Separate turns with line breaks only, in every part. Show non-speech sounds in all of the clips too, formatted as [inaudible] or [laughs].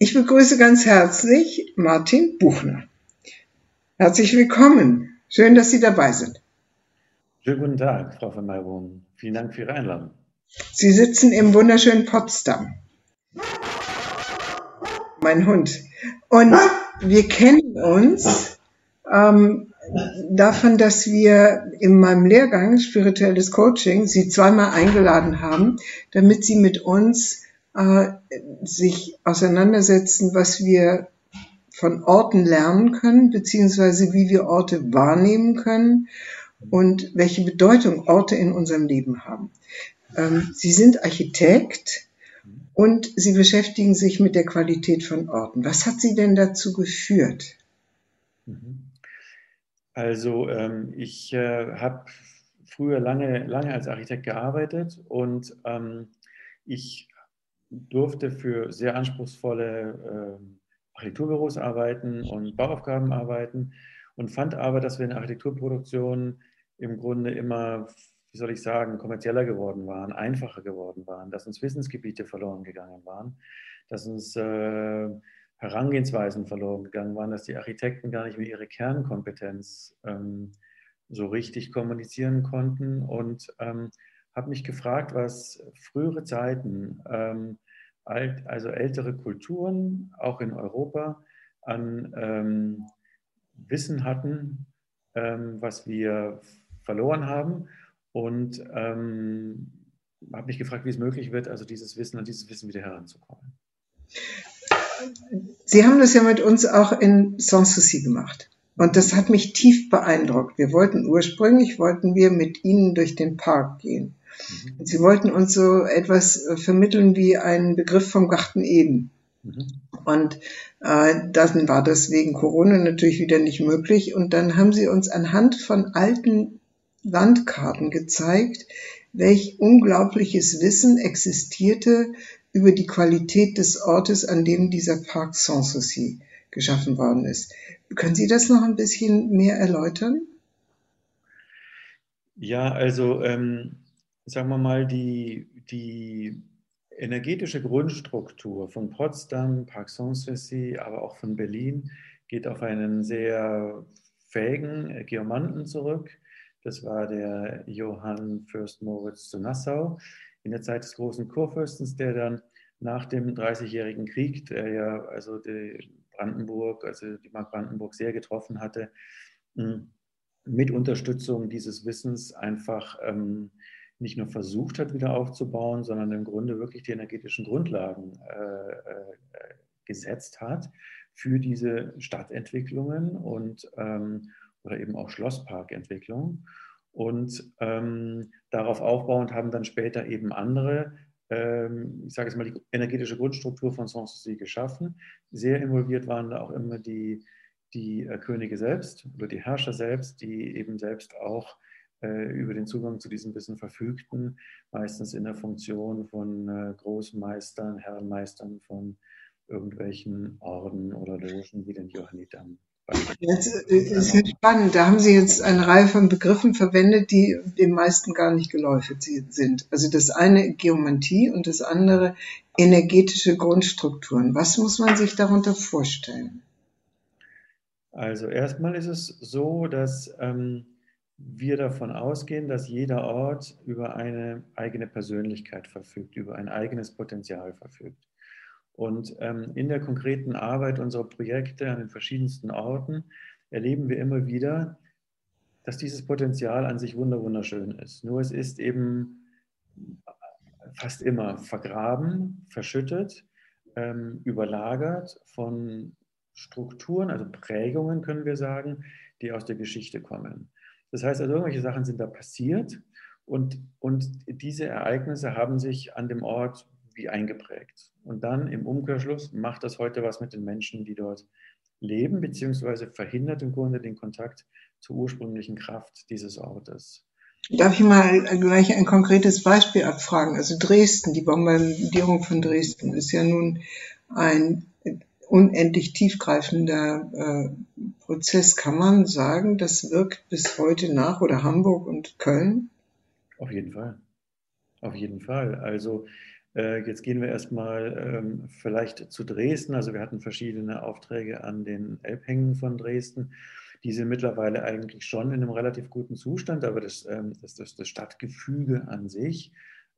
Ich begrüße ganz herzlich Martin Buchner. Herzlich willkommen. Schön, dass Sie dabei sind.
Schönen guten Tag, Frau von Maybohm. Vielen Dank für Ihre Einladung.
Sie sitzen im wunderschönen Potsdam. Mein Hund. Und wir kennen uns ähm, davon, dass wir in meinem Lehrgang spirituelles Coaching Sie zweimal eingeladen haben, damit Sie mit uns äh, sich auseinandersetzen, was wir von Orten lernen können, beziehungsweise wie wir Orte wahrnehmen können und welche Bedeutung Orte in unserem Leben haben. Ähm, Sie sind Architekt und Sie beschäftigen sich mit der Qualität von Orten. Was hat Sie denn dazu geführt?
Mhm. Also ähm, ich äh, habe früher lange, lange als Architekt gearbeitet und ähm, ich durfte für sehr anspruchsvolle äh, Architekturbüros arbeiten und Bauaufgaben arbeiten und fand aber, dass wir in der Architekturproduktion im Grunde immer, wie soll ich sagen, kommerzieller geworden waren, einfacher geworden waren, dass uns Wissensgebiete verloren gegangen waren, dass uns äh, Herangehensweisen verloren gegangen waren, dass die Architekten gar nicht mehr ihre Kernkompetenz ähm, so richtig kommunizieren konnten und ähm, habe mich gefragt, was frühere Zeiten, ähm, alt, also ältere Kulturen, auch in Europa, an ähm, Wissen hatten, ähm, was wir verloren haben. Und ähm, habe mich gefragt, wie es möglich wird, also dieses Wissen, an dieses Wissen wieder heranzukommen.
Sie haben das ja mit uns auch in Sanssouci gemacht. Und das hat mich tief beeindruckt. Wir wollten ursprünglich, wollten wir mit Ihnen durch den Park gehen. Mhm. Sie wollten uns so etwas äh, vermitteln wie einen Begriff vom Garten Eden. Mhm. Und äh, dann war das wegen Corona natürlich wieder nicht möglich. Und dann haben sie uns anhand von alten Landkarten gezeigt, welch unglaubliches Wissen existierte über die Qualität des Ortes, an dem dieser Park Sanssouci geschaffen worden ist. Können Sie das noch ein bisschen mehr erläutern?
Ja, also ähm, sagen wir mal, die, die energetische Grundstruktur von Potsdam, Park Sanssouci, aber auch von Berlin geht auf einen sehr fähigen Geomanten zurück. Das war der Johann Fürst Moritz zu Nassau in der Zeit des großen Kurfürstens, der dann nach dem Dreißigjährigen Krieg, der ja also die Brandenburg, also die Mark Brandenburg sehr getroffen hatte, mit Unterstützung dieses Wissens einfach ähm, nicht nur versucht hat, wieder aufzubauen, sondern im Grunde wirklich die energetischen Grundlagen äh, äh, gesetzt hat für diese Stadtentwicklungen und ähm, oder eben auch Schlossparkentwicklungen. Und ähm, darauf aufbauend haben dann später eben andere, ähm, ich sage jetzt mal, die energetische Grundstruktur von Sanssouci geschaffen. Sehr involviert waren da auch immer die, die äh, Könige selbst oder die Herrscher selbst, die eben selbst auch über den Zugang zu diesem Wissen verfügten, meistens in der Funktion von äh, Großmeistern, Herrenmeistern von irgendwelchen Orden oder Logen wie den Johannitern.
Das ist spannend. Da haben Sie jetzt eine Reihe von Begriffen verwendet, die den meisten gar nicht geläufig sind. Also das eine Geomantie und das andere energetische Grundstrukturen. Was muss man sich darunter vorstellen?
Also erstmal ist es so, dass ähm, wir davon ausgehen, dass jeder Ort über eine eigene Persönlichkeit verfügt, über ein eigenes Potenzial verfügt. Und ähm, in der konkreten Arbeit unserer Projekte an den verschiedensten Orten erleben wir immer wieder, dass dieses Potenzial an sich wunderschön ist. Nur es ist eben fast immer vergraben, verschüttet, ähm, überlagert von Strukturen, also Prägungen können wir sagen, die aus der Geschichte kommen. Das heißt also, irgendwelche Sachen sind da passiert und, und diese Ereignisse haben sich an dem Ort wie eingeprägt. Und dann im Umkehrschluss macht das heute was mit den Menschen, die dort leben, beziehungsweise verhindert im Grunde den Kontakt zur ursprünglichen Kraft dieses Ortes.
Darf ich mal gleich ein konkretes Beispiel abfragen? Also Dresden, die Bombardierung von Dresden ist ja nun ein unendlich tiefgreifender äh, Prozess. Kann man sagen, das wirkt bis heute nach oder Hamburg und Köln?
Auf jeden Fall. Auf jeden Fall. Also Äh, jetzt gehen wir erstmal ähm, vielleicht zu Dresden. Also wir hatten verschiedene Aufträge an den Elbhängen von Dresden. Die sind mittlerweile eigentlich schon in einem relativ guten Zustand, aber das, ähm, das, das, Stadtgefüge an sich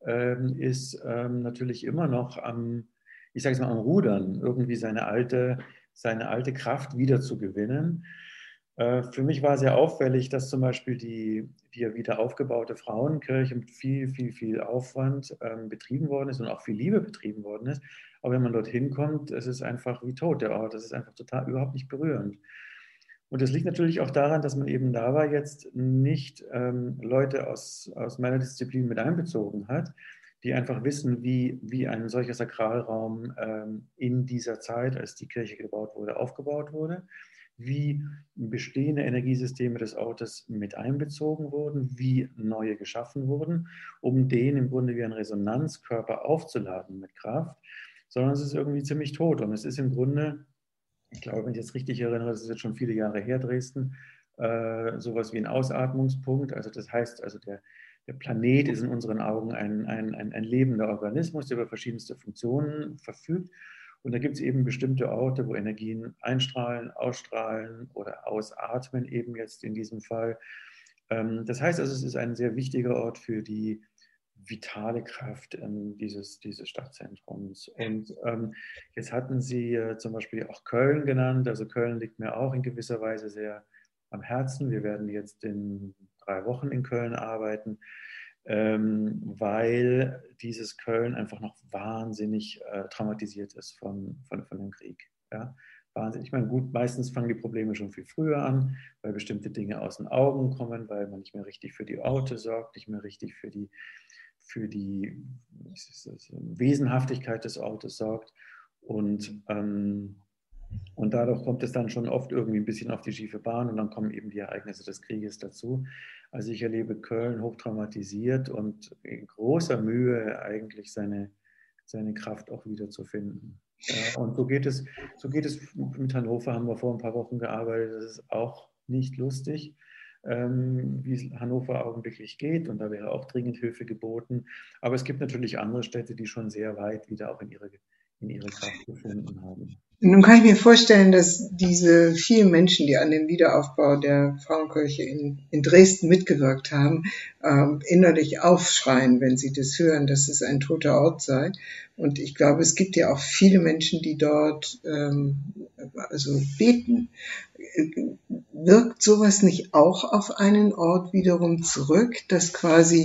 ähm, ist ähm, natürlich immer noch am, ich sage es mal, am Rudern, irgendwie seine alte, seine alte Kraft wiederzugewinnen. Äh, für mich war sehr auffällig, dass zum Beispiel die, die wieder aufgebaute Frauenkirche mit viel, viel, viel Aufwand ähm, betrieben worden ist und auch viel Liebe betrieben worden ist. Aber wenn man dorthin kommt, es ist einfach wie tot der Ort. Das ist einfach total überhaupt nicht berührend. Und das liegt natürlich auch daran, dass man eben da war jetzt nicht ähm, Leute aus, aus meiner Disziplin mit einbezogen hat, die einfach wissen, wie, wie ein solcher Sakralraum ähm, in dieser Zeit, als die Kirche gebaut wurde, aufgebaut wurde, wie bestehende Energiesysteme des Ortes mit einbezogen wurden, wie neue geschaffen wurden, um den im Grunde wie ein Resonanzkörper aufzuladen mit Kraft, sondern es ist irgendwie ziemlich tot und es ist im Grunde ich glaube, wenn ich jetzt richtig erinnere, das ist jetzt schon viele Jahre her, Dresden, äh, sowas wie ein Ausatmungspunkt. Also das heißt, also der, der Planet ist in unseren Augen ein, ein, ein, ein lebender Organismus, der über verschiedenste Funktionen verfügt. Und da gibt es eben bestimmte Orte, wo Energien einstrahlen, ausstrahlen oder ausatmen, eben jetzt in diesem Fall. Ähm, das heißt also, es ist ein sehr wichtiger Ort für die vitale Kraft ähm, dieses, dieses Stadtzentrums. Und ähm, jetzt hatten Sie zum Beispiel auch Köln genannt. Also Köln liegt mir auch in gewisser Weise sehr am Herzen. Wir werden jetzt in drei Wochen in Köln arbeiten, ähm, weil dieses Köln einfach noch wahnsinnig äh, traumatisiert ist von, von, von dem Krieg. Ja? Wahnsinn. Ich meine, gut, meistens fangen die Probleme schon viel früher an, weil bestimmte Dinge aus den Augen kommen, weil man nicht mehr richtig für die Orte sorgt, nicht mehr richtig für die für die Wesenhaftigkeit des Ortes sorgt. Und, ähm, und dadurch kommt es dann schon oft irgendwie ein bisschen auf die schiefe Bahn und dann kommen eben die Ereignisse des Krieges dazu. Also ich erlebe Köln hochtraumatisiert und in großer Mühe eigentlich seine, seine Kraft auch wieder zu finden. Ja, und so geht, es, so geht es mit Hannover, haben wir vor ein paar Wochen gearbeitet, das ist auch nicht lustig ähm, wie es Hannover augenblicklich geht. Und da wäre auch dringend Hilfe geboten. Aber es gibt natürlich andere Städte, die schon sehr weit wieder auch in ihre, in ihre Kraft gefunden haben.
Nun kann ich mir vorstellen, dass diese vielen Menschen, die an dem Wiederaufbau der Frauenkirche in, in Dresden mitgewirkt haben, ähm, innerlich aufschreien, wenn sie das hören, dass es ein toter Ort sei. Und ich glaube, es gibt ja auch viele Menschen, die dort ähm, also beten. Wirkt sowas nicht auch auf einen Ort wiederum zurück, dass quasi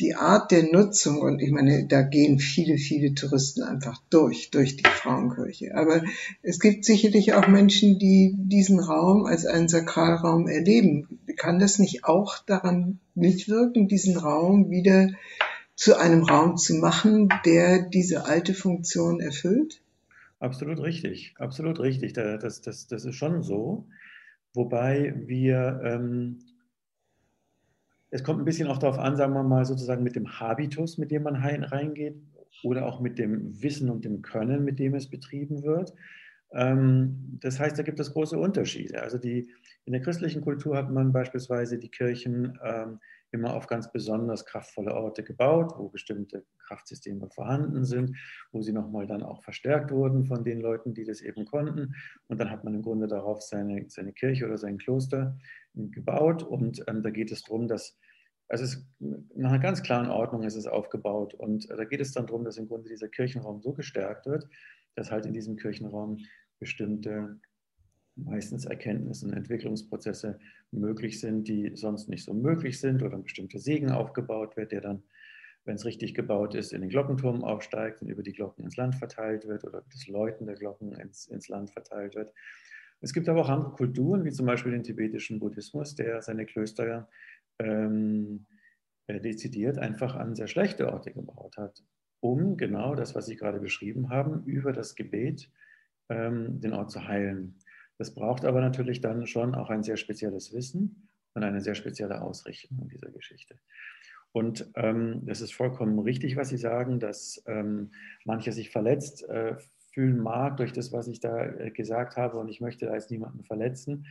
die Art der Nutzung, und ich meine, da gehen viele, viele Touristen einfach durch, durch die Frauenkirche. Aber es gibt sicherlich auch Menschen, die diesen Raum als einen Sakralraum erleben. Kann das nicht auch daran mitwirken, diesen Raum wieder zu einem Raum zu machen, der diese alte Funktion erfüllt?
Absolut richtig, absolut richtig. Das, das, das ist schon so. Wobei wir ähm, es kommt ein bisschen auch darauf an, sagen wir mal, sozusagen mit dem Habitus, mit dem man reingeht oder auch mit dem Wissen und dem Können, mit dem es betrieben wird. Ähm, das heißt, da gibt es große Unterschiede. Also die, in der christlichen Kultur hat man beispielsweise die Kirchen ähm, immer auf ganz besonders kraftvolle Orte gebaut, wo bestimmte Kraftsysteme vorhanden sind, wo sie nochmal dann auch verstärkt wurden von den Leuten, die das eben konnten. Und dann hat man im Grunde darauf seine, seine Kirche oder sein Kloster gebaut. Und ähm, da geht es darum, dass, also es, nach einer ganz klaren Ordnung ist es aufgebaut. Und äh, da geht es dann darum, dass im Grunde dieser Kirchenraum so gestärkt wird, dass halt in diesem Kirchenraum bestimmte meistens Erkenntnisse und Entwicklungsprozesse möglich sind, die sonst nicht so möglich sind oder ein bestimmter Segen aufgebaut wird, der dann, wenn es richtig gebaut ist, in den Glockenturm aufsteigt und über die Glocken ins Land verteilt wird oder das Läuten der Glocken ins, ins Land verteilt wird. Es gibt aber auch andere Kulturen, wie zum Beispiel den tibetischen Buddhismus, der seine Klöster ähm, äh, dezidiert einfach an sehr schlechte Orte gebaut hat, um genau das, was Sie gerade beschrieben haben, über das Gebet ähm, den Ort zu heilen. Das braucht aber natürlich dann schon auch ein sehr spezielles Wissen und eine sehr spezielle Ausrichtung in dieser Geschichte. Und ähm, es ist vollkommen richtig, was Sie sagen, dass ähm, mancher sich verletzt äh, fühlen mag durch das, was ich da äh, gesagt habe. Und ich möchte da jetzt niemanden verletzen,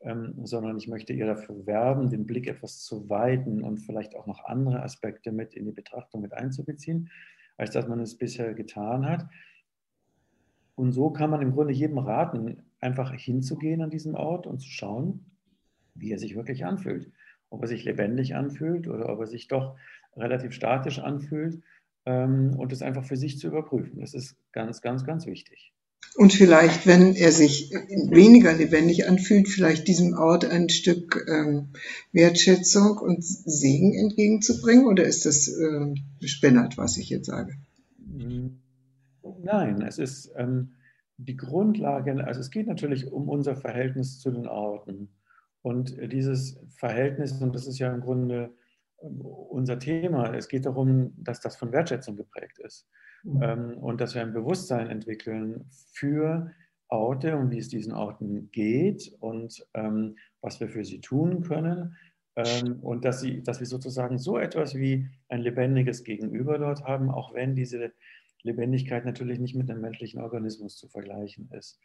ähm, sondern ich möchte ihr dafür werben, den Blick etwas zu weiten und vielleicht auch noch andere Aspekte mit in die Betrachtung mit einzubeziehen. als dass man es bisher getan hat. Und so kann man im Grunde jedem raten, einfach hinzugehen an diesem Ort und zu schauen, wie er sich wirklich anfühlt. Ob er sich lebendig anfühlt oder ob er sich doch relativ statisch anfühlt ähm, und es einfach für sich zu überprüfen. Das ist ganz, ganz, ganz wichtig.
Und vielleicht, wenn er sich weniger lebendig anfühlt, vielleicht diesem Ort ein Stück ähm, Wertschätzung und Segen entgegenzubringen? Oder ist das äh, bespennert, was ich jetzt sage?
Nein, es ist ähm, die Grundlage, also es geht natürlich um unser Verhältnis zu den Orten. Und dieses Verhältnis, und das ist ja im Grunde ähm, unser Thema, es geht darum, dass das von Wertschätzung geprägt ist. Mhm. Ähm, und dass wir ein Bewusstsein entwickeln für Orte und wie es diesen Orten geht und ähm, was wir für sie tun können. Ähm, und dass, sie, dass wir sozusagen so etwas wie ein lebendiges Gegenüber dort haben, auch wenn diese Lebendigkeit natürlich nicht mit einem menschlichen Organismus zu vergleichen ist.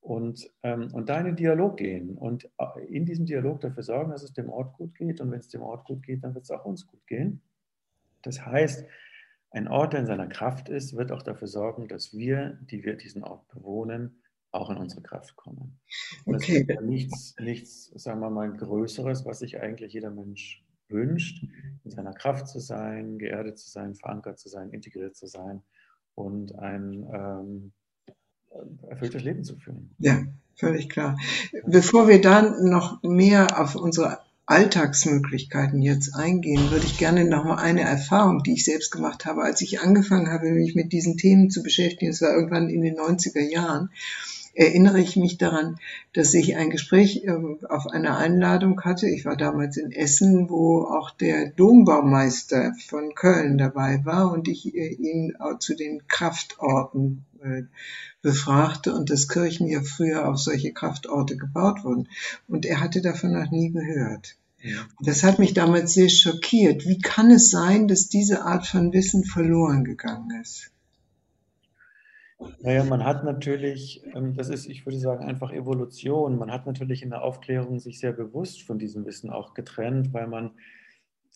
Und, ähm, und da in den Dialog gehen und äh, in diesem Dialog dafür sorgen, dass es dem Ort gut geht. Und wenn es dem Ort gut geht, dann wird es auch uns gut gehen. Das heißt, ein Ort, der in seiner Kraft ist, wird auch dafür sorgen, dass wir, die wir diesen Ort bewohnen, auch in unsere Kraft kommen. Das okay. ist ja nichts, nichts, sagen wir mal, Größeres, was sich eigentlich jeder Mensch wünscht, in seiner Kraft zu sein, geerdet zu sein, verankert zu sein, integriert zu sein und ein ähm, erfülltes Leben zu führen.
Ja, völlig klar. Bevor wir dann noch mehr auf unsere Alltagsmöglichkeiten jetzt eingehen, würde ich gerne noch mal eine Erfahrung, die ich selbst gemacht habe, als ich angefangen habe, mich mit diesen Themen zu beschäftigen, es war irgendwann in den 90er Jahren, erinnere ich mich daran, dass ich ein Gespräch ähm, auf einer Einladung hatte. Ich war damals in Essen, wo auch der Dombaumeister von Köln dabei war und ich äh, ihn zu den Kraftorten äh, befragte und dass Kirchen ja früher auf solche Kraftorte gebaut wurden. Und er hatte davon noch nie gehört. Ja. Das hat mich damals sehr schockiert. Wie kann es sein, dass diese Art von Wissen verloren gegangen ist?
Naja, man hat natürlich, ähm, das ist, ich würde sagen, einfach Evolution. Man hat natürlich in der Aufklärung sich sehr bewusst von diesem Wissen auch getrennt, weil man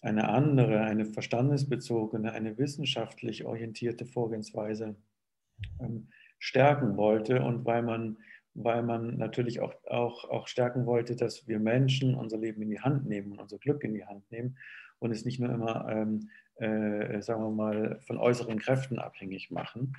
eine andere, eine verstandesbezogene, eine wissenschaftlich orientierte Vorgehensweise ähm, stärken wollte und weil man, weil man natürlich auch, auch, auch stärken wollte, dass wir Menschen unser Leben in die Hand nehmen, unser Glück in die Hand nehmen und es nicht nur immer, ähm, äh, sagen wir mal, von äußeren Kräften abhängig machen.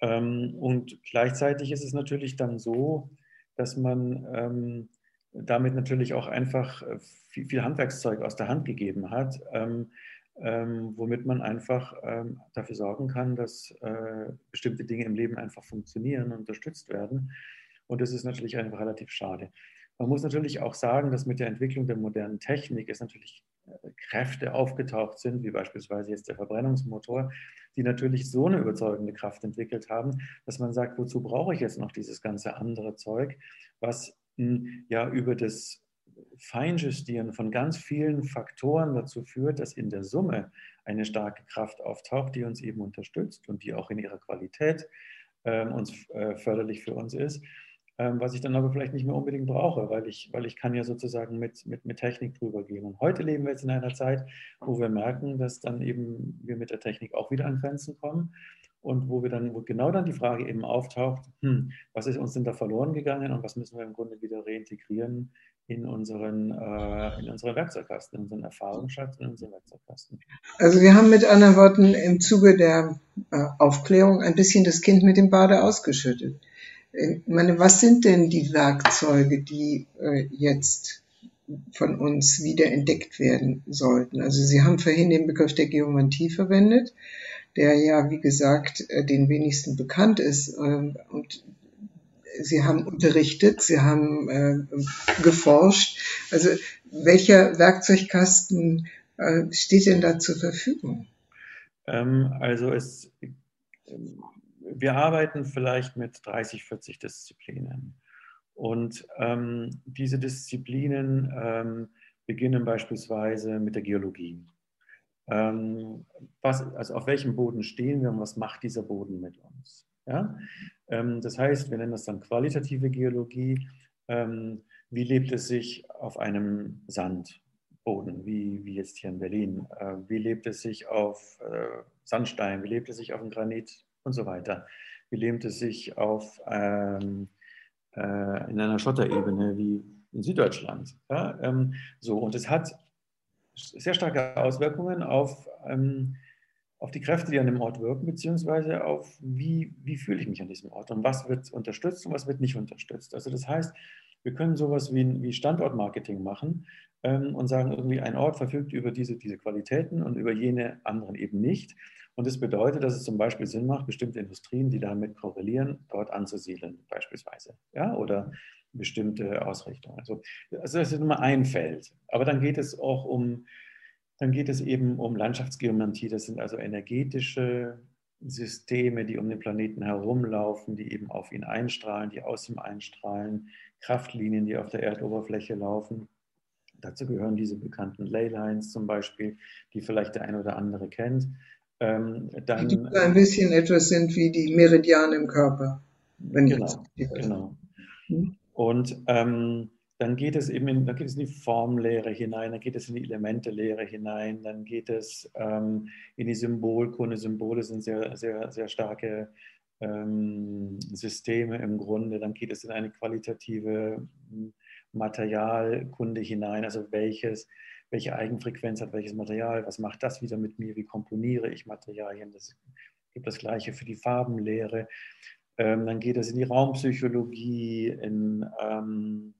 Ähm, und gleichzeitig ist es natürlich dann so, dass man ähm, damit natürlich auch einfach äh, viel, viel, Handwerkszeug aus der Hand gegeben hat, ähm, ähm, womit man einfach ähm, dafür sorgen kann, dass äh, bestimmte Dinge im Leben einfach funktionieren und unterstützt werden. Und das ist natürlich einfach relativ schade. Man muss natürlich auch sagen, dass mit der Entwicklung der modernen Technik es natürlich Kräfte aufgetaucht sind, wie beispielsweise jetzt der Verbrennungsmotor, die natürlich so eine überzeugende Kraft entwickelt haben, dass man sagt, wozu brauche ich jetzt noch dieses ganze andere Zeug, was hm, ja über das Feinjustieren von ganz vielen Faktoren dazu führt, dass in der Summe eine starke Kraft auftaucht, die uns eben unterstützt und die auch in ihrer Qualität äh, uns äh, förderlich für uns ist. Ähm, was ich dann aber vielleicht nicht mehr unbedingt brauche, weil ich, weil ich kann ja sozusagen mit, mit, mit Technik drüber gehen. Und heute leben wir jetzt in einer Zeit, wo wir merken, dass dann eben wir mit der Technik auch wieder an Grenzen kommen und wo wir dann, wo genau dann die Frage eben auftaucht, hm, was ist uns denn da verloren gegangen und was müssen wir im Grunde wieder reintegrieren in unseren, äh, in unseren Werkzeugkasten, in unseren Erfahrungsschatz, in unseren Werkzeugkasten.
Also wir haben mit anderen Worten im Zuge der äh, Aufklärung ein bisschen das Kind mit dem Bade ausgeschüttet. Ich meine, was sind denn die Werkzeuge, die äh, jetzt von uns wieder entdeckt werden sollten? Also Sie haben vorhin den Begriff der Geomantie verwendet, der ja, wie gesagt, äh, den wenigsten bekannt ist. Äh, und Sie haben unterrichtet, Sie haben äh, geforscht. Also welcher Werkzeugkasten äh, steht denn da zur Verfügung?
Ähm, also es wir arbeiten vielleicht mit 30, 40 Disziplinen. Und ähm, diese Disziplinen ähm, beginnen beispielsweise mit der Geologie. Ähm, was, also auf welchem Boden stehen wir und was macht dieser Boden mit uns? Ja? Ähm, das heißt, wir nennen das dann qualitative Geologie. Ähm, wie lebt es sich auf einem Sand? Boden, wie, wie jetzt hier in Berlin? Äh, wie lebt es sich auf äh, Sandstein? Wie lebt es sich auf dem Granit und so weiter? Wie lebt es sich auf, ähm, äh, in einer Schotterebene wie in Süddeutschland? Ja? Ähm, so, und es hat sehr starke Auswirkungen auf, ähm, auf die Kräfte, die an dem Ort wirken, beziehungsweise auf, wie, wie fühle ich mich an diesem Ort und was wird unterstützt und was wird nicht unterstützt. Also das heißt, wir können sowas wie, wie Standortmarketing machen ähm, und sagen, irgendwie ein Ort verfügt über diese, diese Qualitäten und über jene anderen eben nicht. Und das bedeutet, dass es zum Beispiel Sinn macht, bestimmte Industrien, die damit korrelieren, dort anzusiedeln, beispielsweise. Ja? Oder bestimmte Ausrichtungen. Also, also das ist nur ein Feld. Aber dann geht es auch um, dann geht es eben um Landschaftsgeometrie. Das sind also energetische Systeme, die um den Planeten herumlaufen, die eben auf ihn einstrahlen, die aus ihm einstrahlen, Kraftlinien, die auf der Erdoberfläche laufen. Dazu gehören diese bekannten Leylines zum Beispiel, die vielleicht der ein oder andere kennt.
Ähm, dann, die ein bisschen etwas sind wie die Meridiane im Körper.
Genau, genau. Hm? Und ähm, dann geht es eben in, dann geht es in die Formlehre hinein, dann geht es in die Elementelehre hinein, dann geht es ähm, in die Symbolkunde. Symbole sind sehr, sehr, sehr starke ähm, Systeme im Grunde. Dann geht es in eine qualitative Materialkunde hinein, also welches, welche Eigenfrequenz hat welches Material, was macht das wieder mit mir, wie komponiere ich Materialien. Das gibt das Gleiche für die Farbenlehre. Ähm, dann geht es in die Raumpsychologie, in ähm,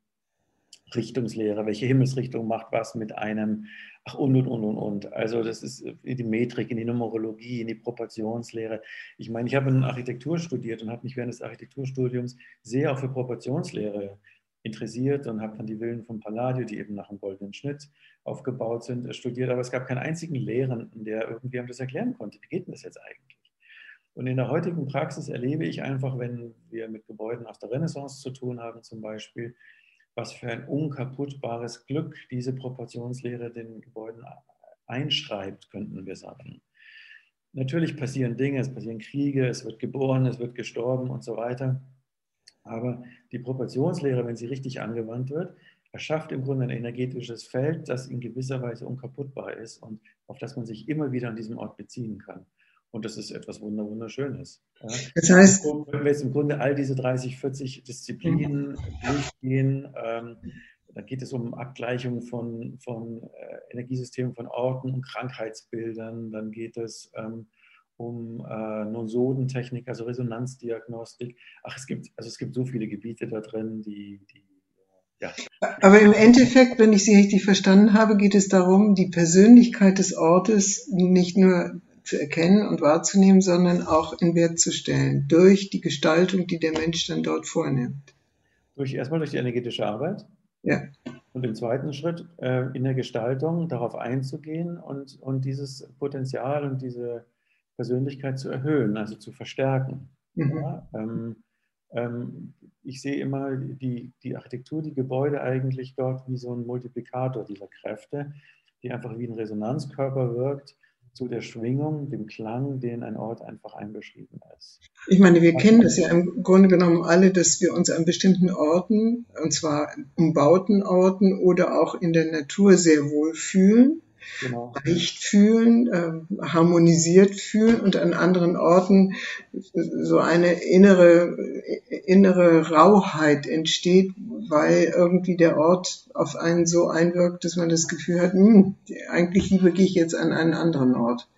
Richtungslehre, welche Himmelsrichtung macht was mit einem, ach und und und und und. Also das ist in die Metrik, in die Numerologie, in die Proportionslehre. Ich meine, ich habe in Architektur studiert und habe mich während des Architekturstudiums sehr auch für Proportionslehre interessiert und habe dann die Villen von Palladio, die eben nach einem goldenen Schnitt aufgebaut sind, studiert. Aber es gab keinen einzigen Lehrenden, der irgendwie einem das erklären konnte. Wie geht denn das jetzt eigentlich? Und in der heutigen Praxis erlebe ich einfach, wenn wir mit Gebäuden aus der Renaissance zu tun haben zum Beispiel, was für ein unkaputtbares Glück diese Proportionslehre den Gebäuden einschreibt, könnten wir sagen. Natürlich passieren Dinge, es passieren Kriege, es wird geboren, es wird gestorben und so weiter. Aber die Proportionslehre, wenn sie richtig angewandt wird, erschafft im Grunde ein energetisches Feld, das in gewisser Weise unkaputtbar ist und auf das man sich immer wieder an diesem Ort beziehen kann. Und das ist etwas Wunderschönes. Ja. Das heißt, wenn wir jetzt im Grunde all diese 30, 40 Disziplinen mhm. durchgehen, ähm, dann geht es um Abgleichung von, von äh, Energiesystemen, von Orten und Krankheitsbildern. Dann geht es ähm, um äh, Nosodentechnik, also Resonanzdiagnostik. Ach, es gibt, also es gibt so viele Gebiete da drin, die, die
ja. Aber im Endeffekt, wenn ich Sie richtig verstanden habe, geht es darum, die Persönlichkeit des Ortes nicht nur zu erkennen und wahrzunehmen, sondern auch in Wert zu stellen durch die Gestaltung, die der Mensch dann dort vornimmt.
Durch, erstmal durch die energetische Arbeit.
Ja.
Und im zweiten Schritt äh, in der Gestaltung darauf einzugehen und, und dieses Potenzial und diese Persönlichkeit zu erhöhen, also zu verstärken. Mhm. Ja, ähm, ähm, ich sehe immer die, die Architektur, die Gebäude eigentlich dort wie so ein Multiplikator dieser Kräfte, die einfach wie ein Resonanzkörper wirkt zu der Schwingung, dem Klang, den ein Ort einfach einbeschrieben ist.
Ich meine, wir kennen das ja im Grunde genommen alle, dass wir uns an bestimmten Orten, und zwar umbauten Orten oder auch in der Natur sehr wohl fühlen genau. leicht fühlen, äh, harmonisiert fühlen und an anderen Orten so eine innere, innere Rauheit entsteht, weil irgendwie der Ort auf einen so einwirkt, dass man das Gefühl hat, hm, eigentlich lieber gehe ich jetzt an einen anderen Ort.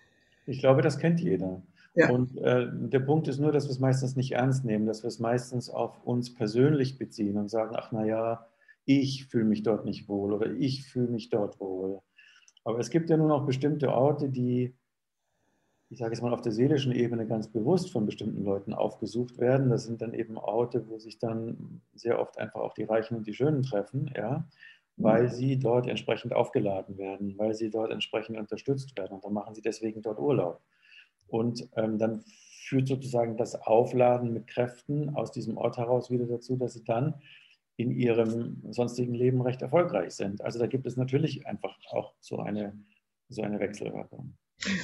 Ich glaube, das kennt jeder. Ja. Und äh, der Punkt ist nur, dass wir es meistens nicht ernst nehmen, dass wir es meistens auf uns persönlich beziehen und sagen, ach na ja, ich fühle mich dort nicht wohl oder ich fühle mich dort wohl. Aber es gibt ja nun auch bestimmte Orte, die, ich sage jetzt mal, auf der seelischen Ebene ganz bewusst von bestimmten Leuten aufgesucht werden. Das sind dann eben Orte, wo sich dann sehr oft einfach auch die Reichen und die Schönen treffen, ja, weil sie dort entsprechend aufgeladen werden, weil sie dort entsprechend unterstützt werden. Und dann machen sie deswegen dort Urlaub. Und ähm, dann führt sozusagen das Aufladen mit Kräften aus diesem Ort heraus wieder dazu, dass sie dann in ihrem sonstigen Leben recht erfolgreich sind. Also da gibt es natürlich einfach auch so eine, so eine Wechselwirkung.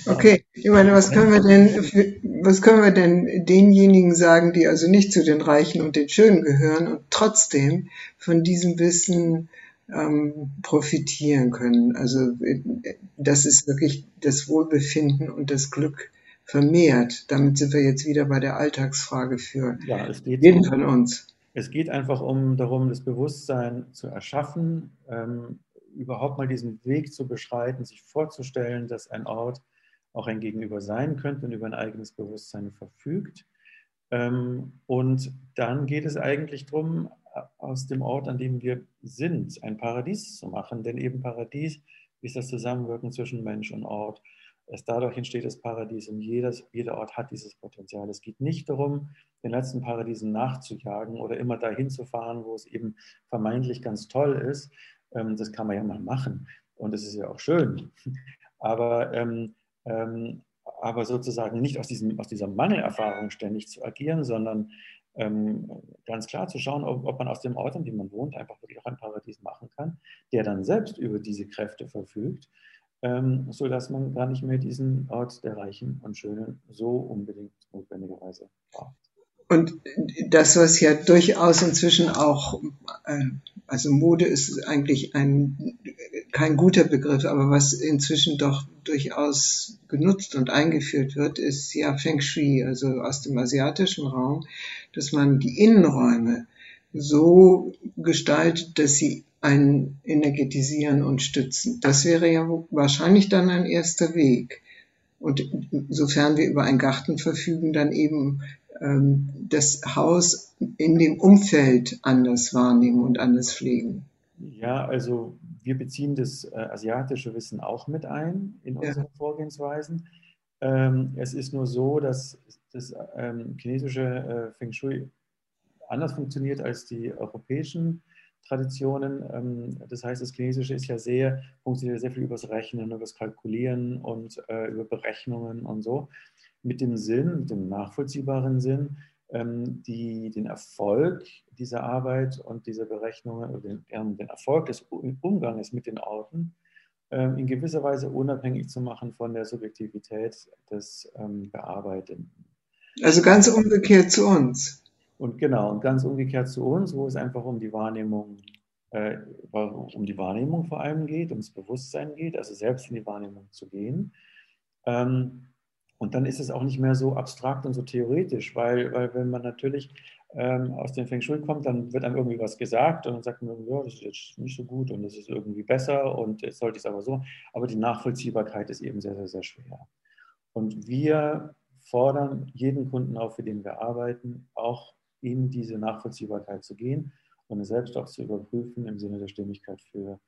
Okay, ich meine, was können wir denn, was können wir denn denjenigen sagen, die also nicht zu den Reichen und den Schönen gehören und trotzdem von diesem Wissen ähm, profitieren können. Also das ist wirklich das Wohlbefinden und das Glück vermehrt. Damit sind wir jetzt wieder bei der Alltagsfrage für
ja,
jeden von uns.
Es geht einfach um darum, das Bewusstsein zu erschaffen, ähm, überhaupt mal diesen Weg zu beschreiten, sich vorzustellen, dass ein Ort auch ein Gegenüber sein könnte und über ein eigenes Bewusstsein verfügt. Ähm, und dann geht es eigentlich darum, aus dem Ort, an dem wir sind, ein Paradies zu machen. Denn eben Paradies ist das Zusammenwirken zwischen Mensch und Ort. Erst dadurch entsteht das Paradies und jedes, jeder Ort hat dieses Potenzial. Es geht nicht darum, den letzten Paradiesen nachzujagen oder immer dahin zu fahren, wo es eben vermeintlich ganz toll ist. Ähm, das kann man ja mal machen und es ist ja auch schön. [laughs] Aber, ähm, ähm, aber sozusagen nicht aus, diesem, aus dieser Mangelerfahrung ständig zu agieren, sondern ähm, ganz klar zu schauen, ob, ob, man aus dem Ort, an dem man wohnt, einfach wirklich auch ein Paradies machen kann, der dann selbst über diese Kräfte verfügt, ähm, sodass man gar nicht mehr diesen Ort der Reichen und Schönen so unbedingt notwendigerweise braucht.
Und das, was ja durchaus inzwischen auch, äh, also Mode ist eigentlich ein, kein guter Begriff, aber was inzwischen doch durchaus genutzt und eingeführt wird, ist ja Feng Shui, also aus dem asiatischen Raum, dass man die Innenräume so gestaltet, dass sie einen energetisieren und stützen. Das wäre ja wahrscheinlich dann ein erster Weg. Und sofern wir über einen Garten verfügen, dann eben ähm, das Haus in dem Umfeld anders wahrnehmen und anders pflegen.
Ja, also wir beziehen das äh, asiatische Wissen auch mit ein in unsere ja. Vorgehensweisen. Ähm, es ist nur so, dass das ähm, chinesische äh, Feng Shui anders funktioniert als die europäischen Traditionen. Ähm, das heißt, das Chinesische ist ja sehr, funktioniert sehr viel über das Rechnen, über das Kalkulieren und äh, über Berechnungen und so mit dem Sinn, mit dem nachvollziehbaren Sinn, ähm, die, den Erfolg dieser Arbeit und dieser Berechnungen, den, den Erfolg des Umgangs mit den Orten ähm, in gewisser Weise unabhängig zu machen von der Subjektivität des ähm, Bearbeitenden.
Also ganz umgekehrt zu uns.
Und genau, und ganz umgekehrt zu uns, wo es einfach um die Wahrnehmung, äh, um die Wahrnehmung vor allem geht, ums Bewusstsein geht, also selbst in die Wahrnehmung zu gehen. Ähm, und dann ist es auch nicht mehr so abstrakt und so theoretisch, weil, weil wenn man natürlich ähm, aus dem Feng Shui kommt, dann wird einem irgendwie was gesagt und dann sagt man, ja, das ist jetzt nicht so gut und das ist irgendwie besser und jetzt sollte ich es aber so. Aber die Nachvollziehbarkeit ist eben sehr, sehr, sehr schwer. Und wir fordern jeden Kunden auf, für den wir arbeiten, auch in diese Nachvollziehbarkeit zu gehen und es selbst auch zu überprüfen im Sinne der Stimmigkeit für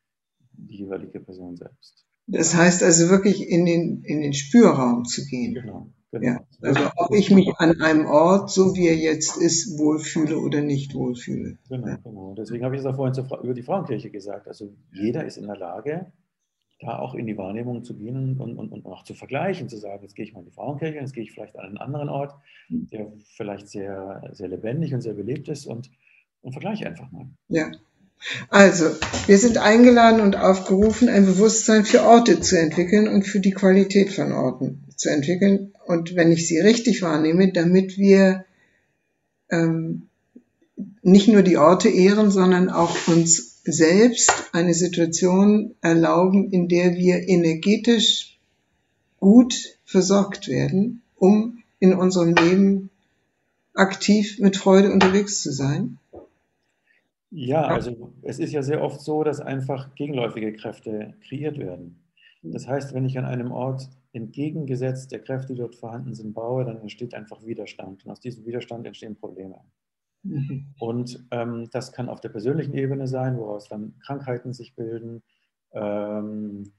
die jeweilige Person selbst.
Das heißt also wirklich in den, in den Spürraum zu gehen. Genau. genau. Ja, also ob ich mich an einem Ort, so wie er jetzt ist, wohlfühle oder nicht wohlfühle.
Genau, genau. Deswegen habe ich es auch vorhin über die Frauenkirche gesagt. Also jeder ist in der Lage, da auch in die Wahrnehmung zu gehen und, und, und auch zu vergleichen, zu sagen, jetzt gehe ich mal in die Frauenkirche, jetzt gehe ich vielleicht an einen anderen Ort, der vielleicht sehr, sehr lebendig und sehr belebt ist und, und vergleiche einfach mal.
Ja, also, wir sind eingeladen und aufgerufen, ein Bewusstsein für Orte zu entwickeln und für die Qualität von Orten zu entwickeln. Und wenn ich sie richtig wahrnehme, damit wir ähm, nicht nur die Orte ehren, sondern auch uns selbst eine Situation erlauben, in der wir energetisch gut versorgt werden, um in unserem Leben aktiv mit Freude unterwegs zu sein.
Ja, also es ist ja sehr oft so, dass einfach gegenläufige Kräfte kreiert werden. Das heißt, wenn ich an einem Ort entgegengesetzt der Kräfte, die dort vorhanden sind, baue, dann entsteht einfach Widerstand. Und aus diesem Widerstand entstehen Probleme. Mhm. Und ähm, das kann auf der persönlichen Ebene sein, woraus dann Krankheiten sich bilden. Ähm,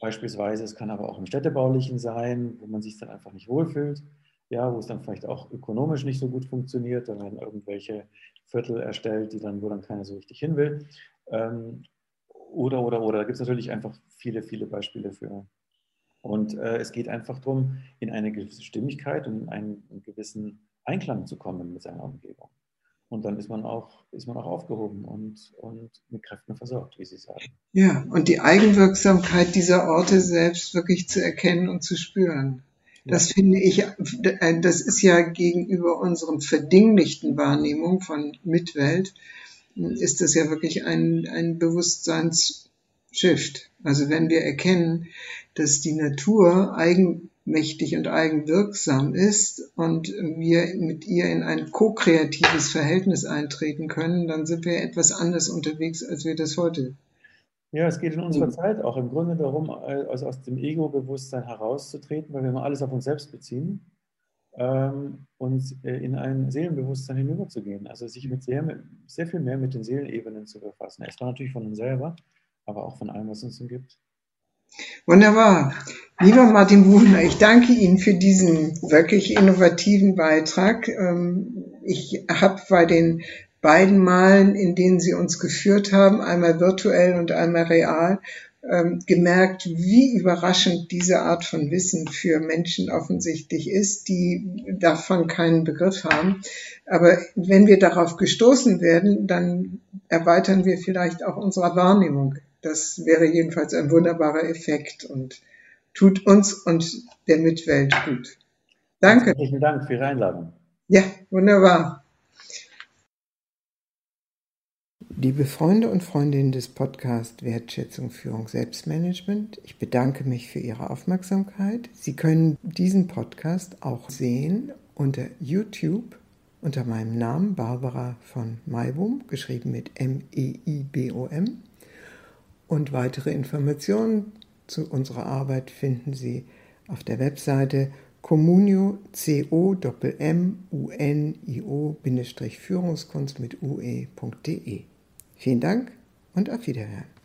beispielsweise, es kann aber auch im städtebaulichen sein, wo man sich dann einfach nicht wohlfühlt ja, wo es dann vielleicht auch ökonomisch nicht so gut funktioniert, da werden irgendwelche Viertel erstellt, die dann, wo dann keiner so richtig hin will. Ähm, oder, oder, oder, da gibt es natürlich einfach viele, viele Beispiele für. Und äh, es geht einfach darum, in eine gewisse Stimmigkeit und in einen, einen, gewissen Einklang zu kommen mit seiner Umgebung. Und dann ist man auch, ist man auch aufgehoben und, und mit Kräften versorgt, wie Sie sagen.
Ja, und die Eigenwirksamkeit dieser Orte selbst wirklich zu erkennen und zu spüren. Das finde ich, äh, das ist ja gegenüber unserem verdinglichten Wahrnehmung von Mitwelt ist das ja wirklich ein, ein Bewusstseinsshift. Also wenn wir erkennen, dass die Natur eigenmächtig und eigenwirksam ist und wir mit ihr in ein ko-kreatives Verhältnis eintreten können, dann sind wir etwas anders unterwegs, als wir das heute
ja, es geht in unserer. Zeit auch im Grunde darum, also aus dem Ego-Bewusstsein herauszutreten, weil wir immer alles auf uns selbst beziehen ähm, und äh, in ein Seelenbewusstsein hinüberzugehen. Also sich mit sehr, sehr viel mehr mit den Seelenebenen zu befassen. Erstmal natürlich von uns selber, aber auch von allem, was uns umgibt.
Wunderbar. Lieber Martin Buchner, ich danke Ihnen für diesen wirklich innovativen Beitrag. Ähm, ich habe bei den beiden Malen, in denen sie uns geführt haben, einmal virtuell und einmal real, ähm, gemerkt, wie überraschend diese Art von Wissen für Menschen offensichtlich ist, die davon keinen Begriff haben. Aber wenn wir darauf gestoßen werden, dann erweitern wir vielleicht auch unsere Wahrnehmung. Das wäre jedenfalls ein wunderbarer Effekt und tut uns und der Mitwelt gut. Danke.
Herzlichen Dank für Ihre Einladung.
Ja, wunderbar. Liebe Freunde und Freundinnen des Podcasts Wertschätzung, Führung, Selbstmanagement, ich bedanke mich für Ihre Aufmerksamkeit. Sie können diesen Podcast auch sehen unter YouTube unter meinem Namen Barbara von Maibum, geschrieben mit M-E-I-B-O-M. E und weitere Informationen zu unserer Arbeit finden Sie auf der Webseite Communio, C-O-M-M-U-N-I-O-Führungskunst mit ue.de. Vielen Dank und auf Wiederhören.